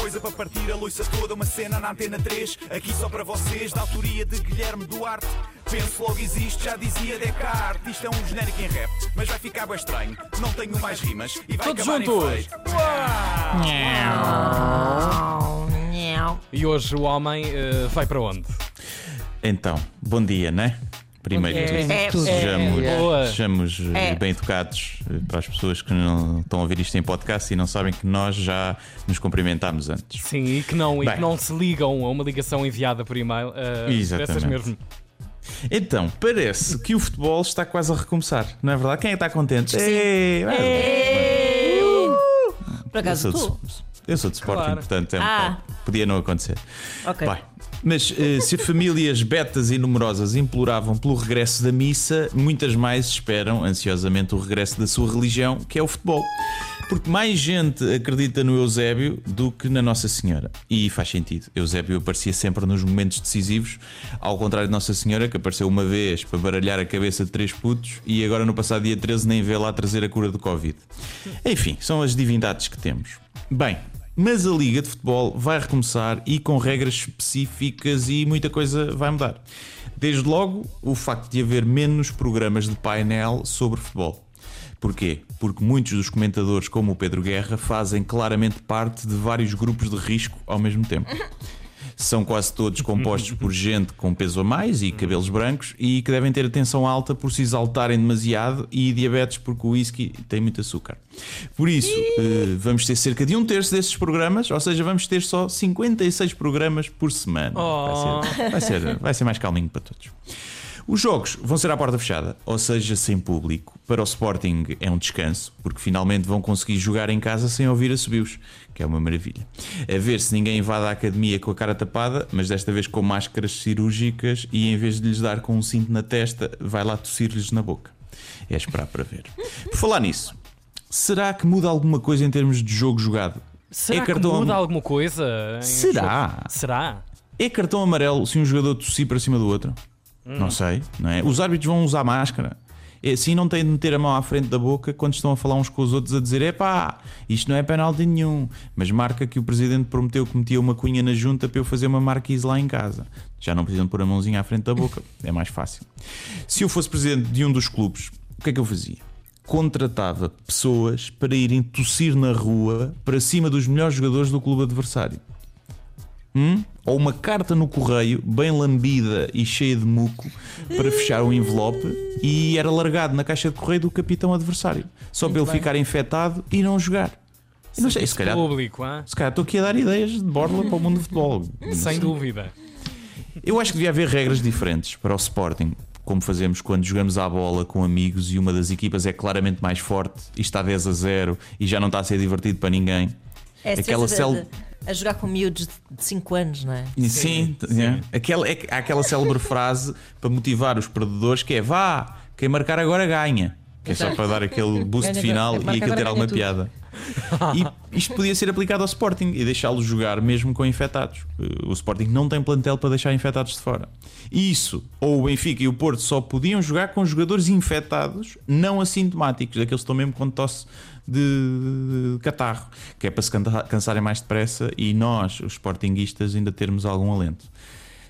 coisa para partir a loiça toda, uma cena na antena 3, aqui só para vocês, da autoria de Guilherme Duarte. Penso logo existe, já dizia Descartes. Isto é um genérico em rap, mas vai ficar bem estranho. Não tenho mais rimas e vai Todos acabar juntos. em feio. E hoje o homem eh, vai para onde? Então, bom dia, né? Primeiro tudo, É, sejamos, é. Sejamos eh, É. bem educados eh, para as pessoas que não estão a ouvir isto em podcast e não sabem que nós já nos cumprimentámos antes. Sim, e que não, e Bem. que não se ligam a uma ligação enviada por e-mail. eh, Exatamente. Essas mesmo. Então, parece que o futebol está quase a recomeçar, não é verdade? Quem é está contente? Ei, vai. Por Eu acaso tu? Eu sou de Sporting, Claro. portanto é um Ah. podia não acontecer. Ok. Bem, mas eh, se famílias betas e numerosas imploravam pelo regresso da missa, muitas mais esperam ansiosamente o regresso da sua religião, que é o futebol. Porque mais gente acredita no Eusébio do que na Nossa Senhora. E faz sentido. Eusébio aparecia sempre nos momentos decisivos, ao contrário de Nossa Senhora, que apareceu uma vez para baralhar a cabeça de três putos e agora no passado dia 13 nem vê lá trazer a cura do Covid. Enfim, são as divindades que temos. Bem, mas a Liga de Futebol vai recomeçar e com regras específicas e muita coisa vai mudar. Desde logo, o facto de haver menos programas de painel sobre futebol. Porquê? Porque muitos dos comentadores, como o Pedro Guerra, fazem claramente parte de vários grupos de risco ao mesmo tempo. São quase todos compostos por gente com peso a mais e cabelos brancos e que devem ter atenção alta por se exaltarem demasiado e diabetes porque o whisky tem muito açúcar. Por isso, eh, vamos ter cerca de um terço desses programas, ou seja, vamos ter só 56 programas por semana. Oh. Vai, ser, vai, ser, vai ser mais calminho para todos. Os jogos vão ser à porta fechada, ou seja, sem público. Para o Sporting é um descanso, porque finalmente vão conseguir jogar em casa sem ouvir assobios, que é uma maravilha. A ver se ninguém invade a academia com a cara tapada, mas desta vez com máscaras cirúrgicas e em vez de lhes dar com um cinto na testa, vai lá tossir-lhes na boca. É esperar para ver. Por falar nisso, será que muda alguma coisa em termos de jogo jogado? Será é que muda alguma coisa? Será? Será? É cartão amarelo se um jogador tossir para cima do outro? Não sei, não é? Os árbitros vão usar máscara. É, Assim não têm de meter a mão à frente da boca quando estão a falar uns com os outros a dizer: epá, isto não é penalti nenhum. Mas marca que o presidente prometeu que metia uma cunha na junta para eu fazer uma marquise lá em casa. Já não precisam pôr a mãozinha à frente da boca, é mais fácil. Se eu fosse presidente de um dos clubes, o que é que eu fazia? Contratava pessoas para irem tossir na rua para cima dos melhores jogadores do clube adversário. Hum? Ou uma carta no correio, bem lambida e cheia de muco, para fechar o envelope e era largado na caixa de correio do capitão adversário. Só para ele bem. ficar infectado e não jogar. Não sei, se calhar, Público, se calhar estou aqui a dar ideias de borla para o mundo do futebol. sem dúvida. Eu acho que devia haver regras diferentes para o Sporting, como fazemos quando jogamos à bola com amigos e uma das equipas é claramente mais forte e está 10 a 0 e já não está a ser divertido para ninguém. É Aquela Aquela cel- A jogar com miúdos de 5 anos, não é? E Sim, é. Aquela, é, há aquela célebre frase para motivar os perdedores que é vá, quem marcar agora ganha. Que é só para dar aquele boost final agora. e aquilo ter alguma piada. E isto podia ser aplicado ao Sporting e deixá-los jogar mesmo com infectados. O Sporting não tem plantel para deixar infectados de fora. Isso, ou o Benfica e o Porto só podiam jogar com jogadores infectados, não assintomáticos, daqueles que estão mesmo com tosse de catarro, que é para se cansarem mais depressa e nós, os Sportinguistas, ainda termos algum alento.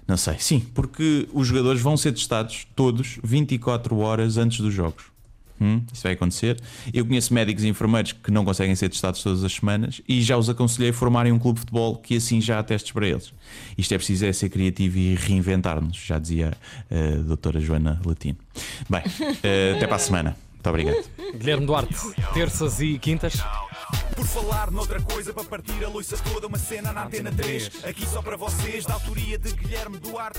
Não sei, sim, porque os jogadores vão ser testados todos 24 horas antes dos jogos. Hum, isso vai acontecer. Eu conheço médicos e enfermeiros que não conseguem ser testados todas as semanas e já os aconselhei a formarem um clube de futebol que assim já há testes para eles. Isto é preciso é ser criativo e reinventar-nos, já dizia a doutora Joana Latino. Bem, eh, até para a semana. Muito obrigado. Guilherme Duarte, terças e quintas. Por falar noutra coisa para partir a loiça toda, uma cena na antena 3. Aqui só para vocês, da autoria de Guilherme Duarte.